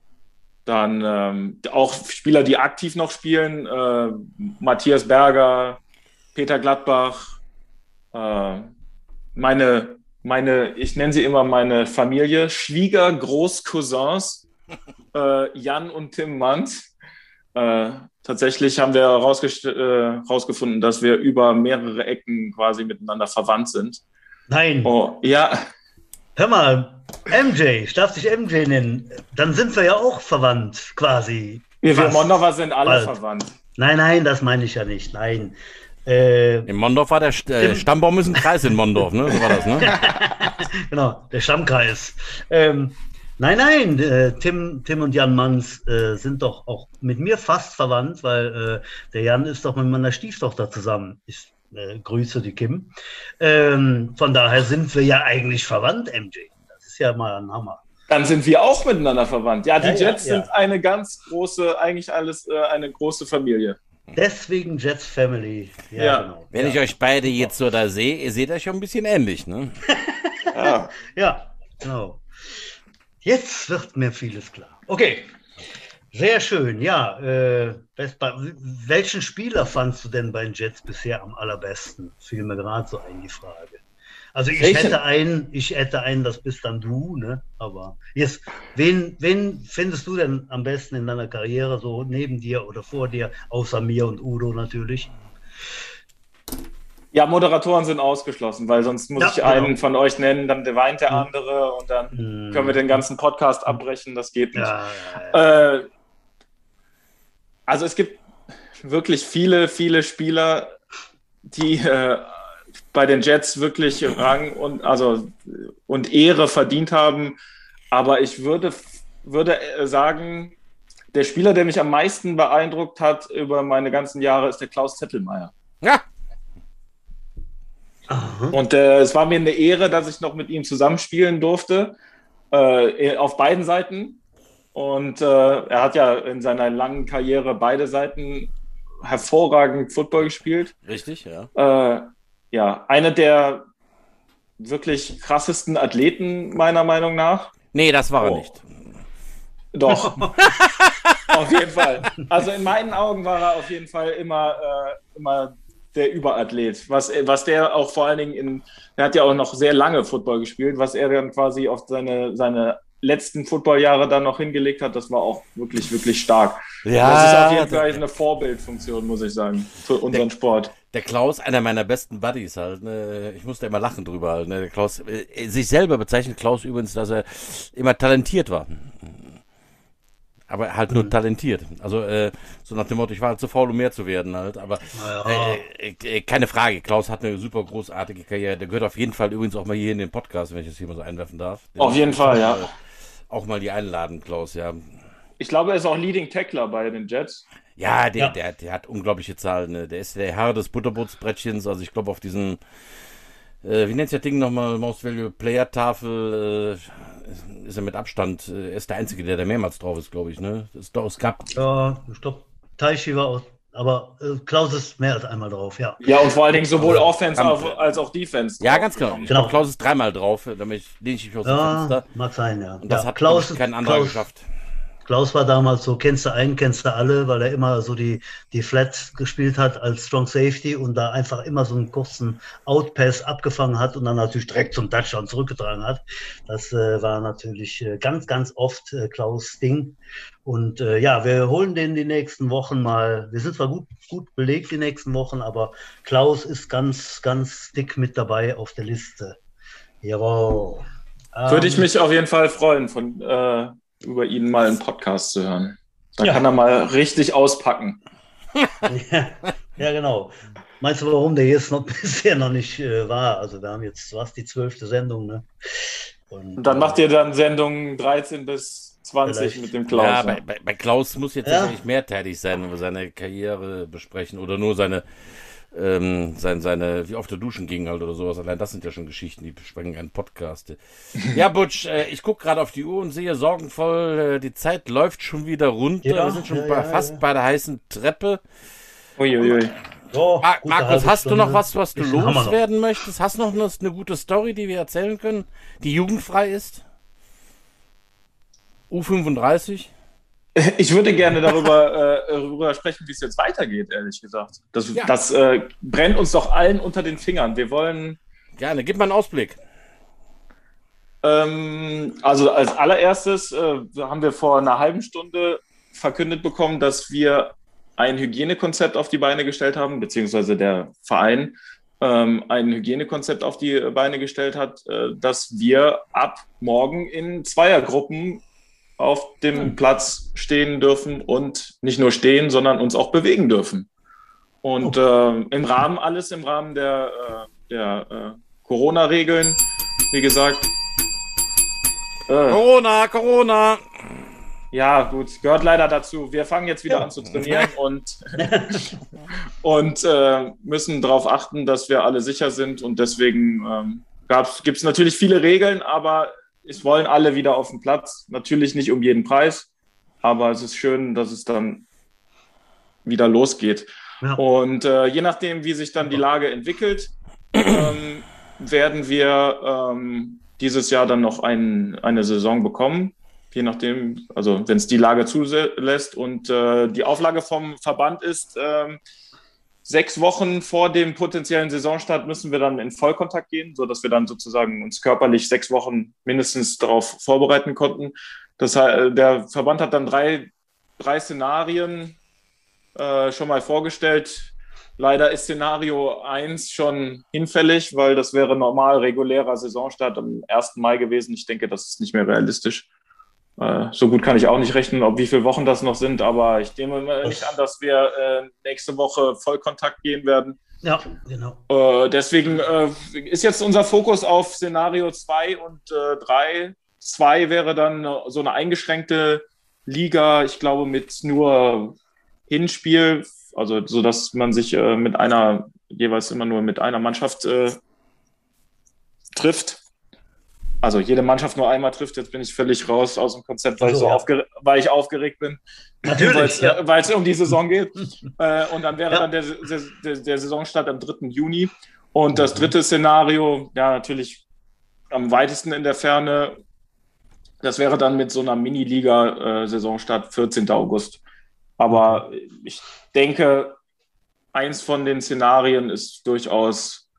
dann ähm, auch Spieler, die aktiv noch spielen, äh, Matthias Berger, Peter Gladbach, äh, meine, meine, ich nenne sie immer meine Familie, Schwieger, Großcousins, [laughs] äh, Jan und Tim Manns äh, tatsächlich haben wir herausgefunden, äh, dass wir über mehrere Ecken quasi miteinander verwandt sind. Nein. Oh, ja. Hör mal, MJ, ich darf dich MJ nennen. Dann sind wir ja auch verwandt, quasi. Wir, wir Mondover sind alle Bald. verwandt. Nein, nein, das meine ich ja nicht. Nein. Äh, in Mondorf war der St äh, Stammbaum ist ein Kreis in Mondorf, ne? So war das, ne? [laughs] genau, der Stammkreis. Ähm, nein, nein, äh, Tim, Tim und Jan Manns äh, sind doch auch mit mir fast verwandt, weil äh, der Jan ist doch mit meiner Stieftochter zusammen. Ich äh, grüße die Kim. Ähm, von daher sind wir ja eigentlich verwandt, MJ. Das ist ja mal ein Hammer. Dann sind wir auch miteinander verwandt. Ja, die ja, Jets ja, ja. sind eine ganz große, eigentlich alles äh, eine große Familie. Deswegen Jets Family. Ja, ja. Genau. Wenn ich euch beide jetzt so da sehe, ihr seht euch schon ein bisschen ähnlich, ne? [laughs] ja. ja, genau. Jetzt wird mir vieles klar. Okay. Sehr schön, ja. Äh, welchen Spieler fandst du denn bei den Jets bisher am allerbesten? Fiel mir gerade so ein die Frage. Also ich Welche? hätte einen, ich hätte einen, das bist dann du, ne? Aber jetzt, wen, wen findest du denn am besten in deiner Karriere so neben dir oder vor dir, außer mir und Udo natürlich? Ja, Moderatoren sind ausgeschlossen, weil sonst muss ja, ich einen genau. von euch nennen, dann weint der hm. andere und dann hm. können wir den ganzen Podcast abbrechen. Das geht nicht. Ja, ja, äh, also es gibt wirklich viele, viele Spieler, die äh, bei den Jets wirklich Rang und, also, und Ehre verdient haben. Aber ich würde, würde äh, sagen, der Spieler, der mich am meisten beeindruckt hat über meine ganzen Jahre, ist der Klaus Zettelmeier. Ja. Aha. Und äh, es war mir eine Ehre, dass ich noch mit ihm zusammenspielen durfte, äh, auf beiden Seiten. Und äh, er hat ja in seiner langen Karriere beide Seiten hervorragend Football gespielt. Richtig, ja. Ja, einer der wirklich krassesten Athleten, meiner Meinung nach. Nee, das war oh. er nicht. Doch. [laughs] [laughs] auf jeden Fall. Also in meinen Augen war er auf jeden Fall immer, äh, immer der Überathlet. Was, was der auch vor allen Dingen in, er hat ja auch noch sehr lange Football gespielt, was er dann quasi auf seine, seine letzten Footballjahre dann noch hingelegt hat, das war auch wirklich, wirklich stark. Ja, das ist auf jeden Fall eine Vorbildfunktion, muss ich sagen, für unseren der, Sport. Der Klaus, einer meiner besten Buddies halt, ne? ich musste immer lachen drüber halt, ne? der Klaus, äh, sich selber bezeichnet Klaus übrigens, dass er immer talentiert war. Aber halt nur mhm. talentiert. Also äh, so nach dem Motto, ich war halt zu faul, um mehr zu werden halt. Aber ja. äh, äh, keine Frage, Klaus hat eine super großartige Karriere. Der gehört auf jeden Fall übrigens auch mal hier in den Podcast, wenn ich das hier mal so einwerfen darf. Den auf jeden Fall, ja. Äh, auch mal die einladen, Klaus, ja. Ich glaube, er ist auch Leading Tackler bei den Jets. Ja, der, ja. Der, der hat unglaubliche Zahlen. Ne? Der ist der Herr des Butterbootsbrettchens. Also ich glaube, auf diesen, äh, wie nennt sich das Ding nochmal, Most Value Player Tafel, äh, ist er mit Abstand, äh, er ist der Einzige, der da mehrmals drauf ist, glaube ich. Ne? Das ist doch, es gab. Ja, stopp. Taishi war auch aber äh, Klaus ist mehr als einmal drauf, ja. Ja, und vor allen Dingen sowohl Offense als auch Defense. Ja, ganz genau. Ich genau. glaube, Klaus ist dreimal drauf, damit lehne ich mich aus dem ja, Fenster. Mag sein, ja. Und das ja, hat Klaus, kein anderer Klaus, geschafft. Klaus war damals so, kennst du einen, kennst du alle, weil er immer so die, die Flats gespielt hat als Strong Safety und da einfach immer so einen kurzen Outpass abgefangen hat und dann natürlich direkt zum Touchdown zurückgetragen hat. Das äh, war natürlich äh, ganz, ganz oft äh, Klaus Ding. Und äh, ja, wir holen den die nächsten Wochen mal. Wir sind zwar gut, gut belegt die nächsten Wochen, aber Klaus ist ganz, ganz dick mit dabei auf der Liste. Jawohl. Würde ich ähm, mich auf jeden Fall freuen, von äh, über ihn mal einen Podcast zu hören. Da ja. kann er mal richtig auspacken. ja, ja, genau. Meinst du, warum der jetzt noch [laughs] bisher noch nicht äh, war? Also wir haben jetzt, was, die zwölfte Sendung, ne? Und, Und dann äh, macht ihr dann Sendungen 13 bis 20 vielleicht. mit dem Klaus. Ja, bei, bei, bei Klaus muss jetzt ja. nicht mehr tätig sein, wenn wir seine Karriere besprechen oder nur seine ähm, sein, seine, wie oft er duschen ging halt oder sowas. Allein das sind ja schon Geschichten, die besprechen einen Podcast. [laughs] Ja, Butch, äh, ich gucke gerade auf die Uhr und sehe sorgenvoll, äh, die Zeit läuft schon wieder runter. Ja, Wir sind schon ja, bei, ja, fast bei der heißen Treppe. Uiuiui. So, Mar Markus, hast Stunde. du noch was, was du loswerden möchtest? Hast du noch eine, eine gute Story, die wir erzählen können, die jugendfrei ist? U35? [laughs] Ich würde gerne darüber, äh, darüber sprechen, wie es jetzt weitergeht, ehrlich gesagt. Das, ja. das äh, brennt uns doch allen unter den Fingern. Wir wollen. Gerne, gib mal einen Ausblick. Ähm, also als allererstes äh, haben wir vor einer halben Stunde verkündet bekommen, dass wir ein Hygienekonzept auf die Beine gestellt haben, beziehungsweise der Verein ähm, ein Hygienekonzept auf die Beine gestellt hat, äh, dass wir ab morgen in Zweiergruppen auf dem. Platz stehen dürfen und nicht nur stehen, sondern uns auch bewegen dürfen. Und äh, im Rahmen, alles im Rahmen der, äh, der äh, Corona-Regeln, wie gesagt. Äh, Corona, Corona. Ja, gut, gehört leider dazu. Wir fangen jetzt wieder an zu trainieren und, [laughs] und äh, müssen darauf achten, dass wir alle sicher sind. Und deswegen ähm, gibt es natürlich viele Regeln, aber es wollen alle wieder auf den Platz. Natürlich nicht um jeden Preis, aber es ist schön, dass es dann wieder losgeht. Ja. Und äh, je nachdem, wie sich dann die Lage entwickelt, ähm, werden wir ähm, dieses Jahr dann noch ein, eine Saison bekommen. Je nachdem, also wenn es die Lage zulässt. Und äh, die Auflage vom Verband ist, äh, sechs Wochen vor dem potenziellen Saisonstart müssen wir dann in Vollkontakt gehen, sodass wir dann sozusagen uns körperlich sechs Wochen mindestens darauf vorbereiten konnten. Das heißt, der Verband hat dann drei, drei Szenarien äh, schon mal vorgestellt. Leider ist Szenario 1 schon hinfällig, weil das wäre normal regulärer Saisonstart am 1. Mai gewesen. Ich denke, das ist nicht mehr realistisch. Äh, so gut kann ich auch nicht rechnen, ob wie viele Wochen das noch sind, aber ich nehme nicht an, dass wir äh, nächste Woche Vollkontakt gehen werden. Ja, genau. Äh, deswegen äh, ist jetzt unser Fokus auf Szenario 2 und 3. 2 wäre dann so eine eingeschränkte Liga, ich glaube, mit nur Hinspiel, also so dass man sich äh, mit einer, jeweils immer nur mit einer Mannschaft äh, trifft. Also jede Mannschaft nur einmal trifft, jetzt bin ich völlig raus aus dem Konzept, weil, so, ich, so ja. weil ich aufgeregt bin. Natürlich. weil es um die Saison geht. [laughs] äh, und dann wäre ja. dann der, der, der Saisonstart am 3. Juni. Und das mhm. dritte Szenario, ja, natürlich am weitesten in der Ferne, das wäre dann mit so einer Mini-Liga-Saisonstart äh, 14. August. Aber ich denke, eins von den Szenarien ist durchaus,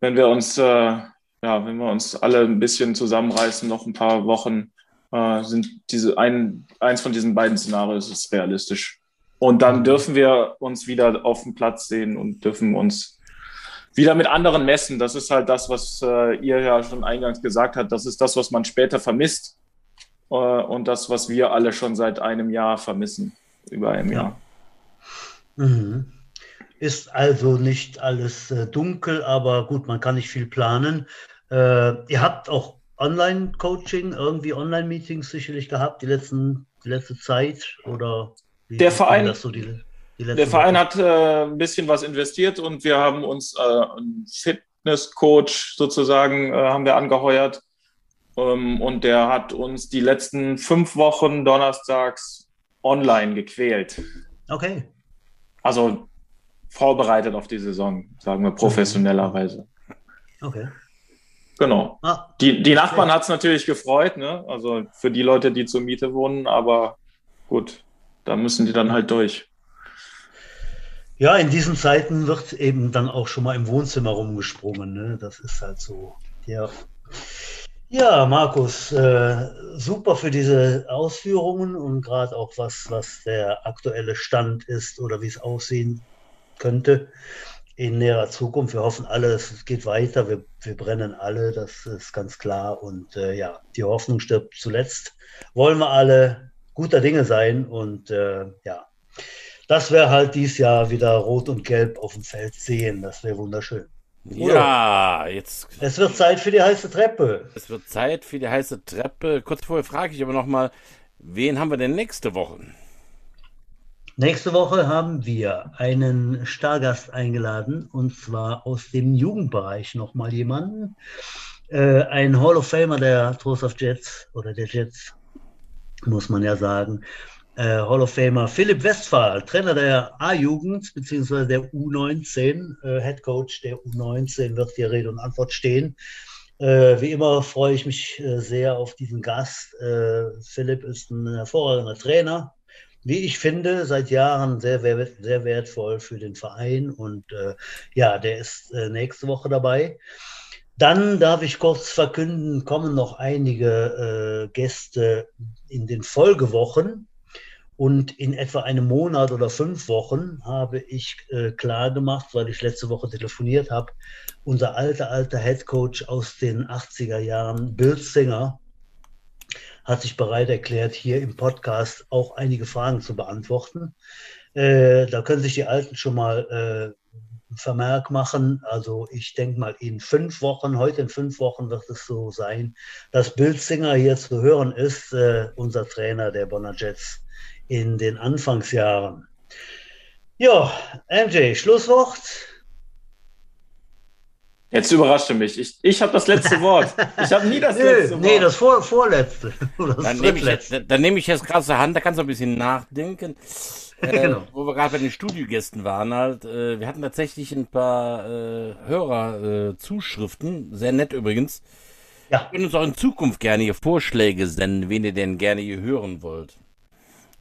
wenn wir uns, äh, ja, wenn wir uns alle ein bisschen zusammenreißen, noch ein paar Wochen, äh, sind diese ein, eins von diesen beiden Szenarien ist realistisch. Und dann dürfen wir uns wieder auf dem Platz sehen und dürfen uns wieder mit anderen messen. Das ist halt das, was äh, ihr ja schon eingangs gesagt habt. Das ist das, was man später vermisst äh, und das, was wir alle schon seit einem Jahr vermissen über ein Jahr. Mhm. Ist also nicht alles äh, dunkel, aber gut, man kann nicht viel planen. Äh, ihr habt auch Online-Coaching, irgendwie Online-Meetings sicherlich gehabt, die, letzten, die letzte Zeit oder der Verein, so die, die der Verein hat äh, ein bisschen was investiert und wir haben uns äh, einen Fitness-Coach sozusagen äh, haben wir angeheuert ähm, und der hat uns die letzten fünf Wochen donnerstags online gequält. Okay. Also vorbereitet auf die Saison, sagen wir professionellerweise. Okay. Genau. Ah, die, die Nachbarn hat es natürlich gefreut, ne? Also für die Leute, die zur Miete wohnen, aber gut, da müssen die dann halt durch. Ja, in diesen Zeiten wird eben dann auch schon mal im Wohnzimmer rumgesprungen. Ne? Das ist halt so. Ja. Ja, Markus, äh, super für diese Ausführungen und gerade auch was, was der aktuelle Stand ist oder wie es aussehen könnte in näherer Zukunft. Wir hoffen alle, es geht weiter, wir, wir brennen alle, das ist ganz klar. Und äh, ja, die Hoffnung stirbt zuletzt. Wollen wir alle guter Dinge sein und äh, ja, das wäre halt dieses Jahr wieder rot und gelb auf dem Feld sehen. Das wäre wunderschön. Ja, jetzt. Es wird Zeit für die heiße Treppe. Es wird Zeit für die heiße Treppe. Kurz vorher frage ich aber nochmal, wen haben wir denn nächste Woche? Nächste Woche haben wir einen Stargast eingeladen und zwar aus dem Jugendbereich nochmal jemanden. Äh, ein Hall of Famer der Trost of Jets oder der Jets, muss man ja sagen äh, Hall of Famer Philipp Westphal, Trainer der A-Jugend bzw. der U19, äh, Head Coach der U19, wird hier Rede und Antwort stehen. Äh, wie immer freue ich mich äh, sehr auf diesen Gast. Äh, Philipp ist ein hervorragender Trainer, wie ich finde, seit Jahren sehr, sehr wertvoll für den Verein und äh, ja, der ist nächste Woche dabei. Dann darf ich kurz verkünden, kommen noch einige Gäste in den Folgewochen. Und in etwa einem Monat oder fünf Wochen habe ich äh, klar gemacht, weil ich letzte Woche telefoniert habe, unser alter, alter Head Coach aus den 80er Jahren, Bill Singer, hat sich bereit erklärt, hier im Podcast auch einige Fragen zu beantworten. Äh, da können sich die Alten schon mal äh, Vermerk machen. Also ich denke mal, in fünf Wochen, heute in fünf Wochen wird es so sein, dass Bill Singer hier zu hören ist, äh, unser Trainer der Bonner Jets in den Anfangsjahren. Ja, MJ, Schlusswort. Jetzt überraschte mich. Ich, ich habe das letzte Wort. Ich habe nie das [laughs] letzte Wort. Nee, das vor, vorletzte. [laughs] Das dann nehme ich, jetzt, dann nehm ich jetzt gerade zur Hand, da kannst du ein bisschen nachdenken. [laughs] Äh, genau. Wo wir gerade bei den Studiogästen waren, halt, äh, wir hatten tatsächlich ein paar äh, Hörer-Zuschriften, äh, sehr nett übrigens. Ja. Wir können uns auch in Zukunft gerne hier Vorschläge senden, wen ihr denn gerne hier hören wollt.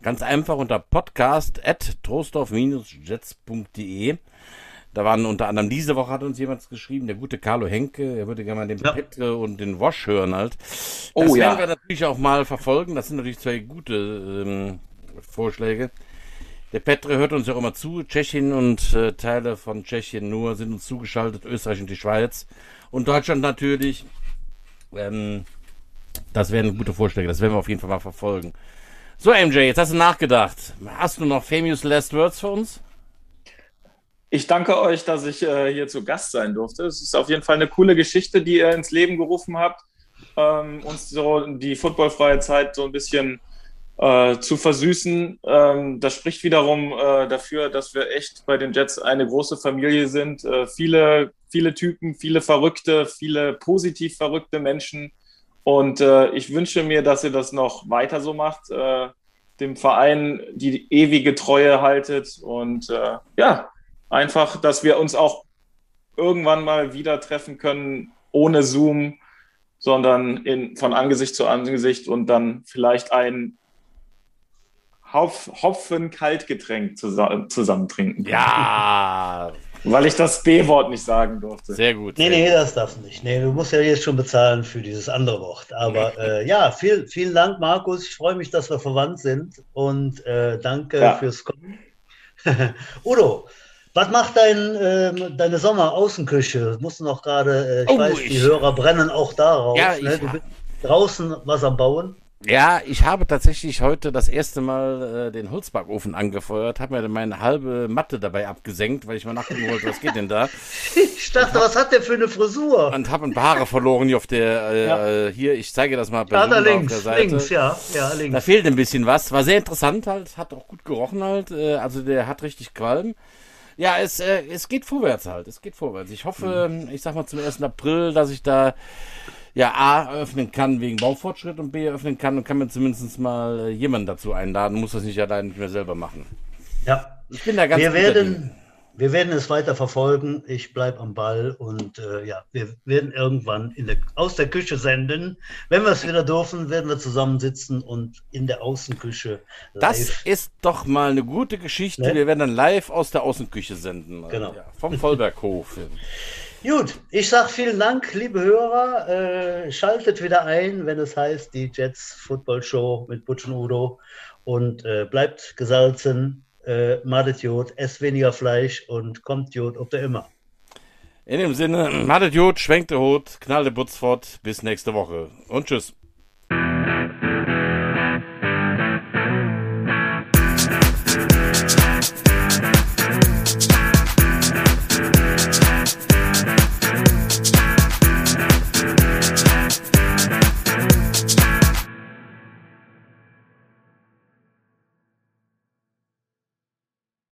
Ganz einfach unter podcast at trostorf-jets.de. Da waren unter anderem diese Woche hat uns jemand geschrieben, der gute Carlo Henke, er würde gerne mal den ja. Petre und den Wash hören halt. Das oh, werden ja. wir natürlich auch mal verfolgen. Das sind natürlich zwei gute ähm, Vorschläge. Der Petre hört uns ja auch immer zu. Tschechien und äh, Teile von Tschechien nur sind uns zugeschaltet, Österreich und die Schweiz. Und Deutschland natürlich. Ähm, das wären gute Vorschläge. Das werden wir auf jeden Fall mal verfolgen. So, MJ, jetzt hast du nachgedacht. Hast du noch famous last words für uns? Ich danke euch, dass ich äh, hier zu Gast sein durfte. Es ist auf jeden Fall eine coole Geschichte, die ihr ins Leben gerufen habt, ähm, uns so die footballfreie Zeit so ein bisschen äh, zu versüßen. Ähm, das spricht wiederum äh, dafür, dass wir echt bei den Jets eine große Familie sind. Äh, viele, viele Typen, viele Verrückte, viele positiv verrückte Menschen. Und äh, ich wünsche mir, dass ihr das noch weiter so macht, äh, dem Verein die ewige Treue haltet und ja, einfach, dass wir uns auch irgendwann mal wieder treffen können, ohne Zoom, sondern in, von Angesicht zu Angesicht und dann vielleicht ein Hopf, Hopfen-Kaltgetränk zusammen, zusammen trinken. Ja! [laughs] Weil ich das B-Wort nicht sagen durfte. Sehr gut. Nee, nee, das darfst du nicht. Nee, du musst ja jetzt schon bezahlen für dieses andere Wort. Aber äh, ja, viel, vielen Dank, Markus. Ich freue mich, dass wir verwandt sind und äh, danke ja. fürs Kommen. [laughs] Udo, was macht dein, äh, deine Sommeraußenküche? Musst du noch gerade, äh, ich oh, weiß, ich, die Hörer brennen auch darauf. Ja, ne? Du bist draußen was am Bauen. Ja, ich habe tatsächlich heute das erste Mal äh, den Holzbackofen angefeuert, habe mir meine halbe Matte dabei abgesenkt, weil ich mal nachgucken wollte, was geht denn da. [laughs] Ich dachte, hab, was hat der für eine Frisur? Und habe ein paar Haare verloren hier auf der, äh, ja. Äh, hier, ich zeige das mal bei ja, da links, auf der Seite. links, ja, ja, links. Da fehlt ein bisschen was, war sehr interessant halt, hat auch gut gerochen halt, äh, also der hat richtig Qualm. Ja, es, äh, es geht vorwärts halt. Es geht vorwärts. Ich hoffe, mhm. ich sag mal zum 1. April, dass ich da ja A öffnen kann wegen Baufortschritt und B öffnen kann und kann mir zumindest mal äh, jemanden dazu einladen. Muss das nicht allein nicht mehr selber machen. Ja. Ich bin da ganz Wir werden, wir werden es weiter verfolgen. Ich bleibe am Ball und äh, ja, wir werden irgendwann der, aus der Küche senden. Wenn wir es wieder dürfen, werden wir zusammensitzen und in der Außenküche. Live. Das ist doch mal eine gute Geschichte. Ne? Wir werden dann live aus der Außenküche senden. Genau. Ja, vom Vollberghof. Gut, ich sage vielen Dank, liebe Hörer. Äh, schaltet wieder ein, wenn es heißt, die Jets Football Show mit Butch und Udo. Und äh, bleibt gesalzen äh, madet Jod, esst weniger Fleisch und kommt Jod, ob der immer. In dem Sinne, madet Jod, schwenkt der Hut, knallt der Butz fort. Bis nächste Woche und tschüss.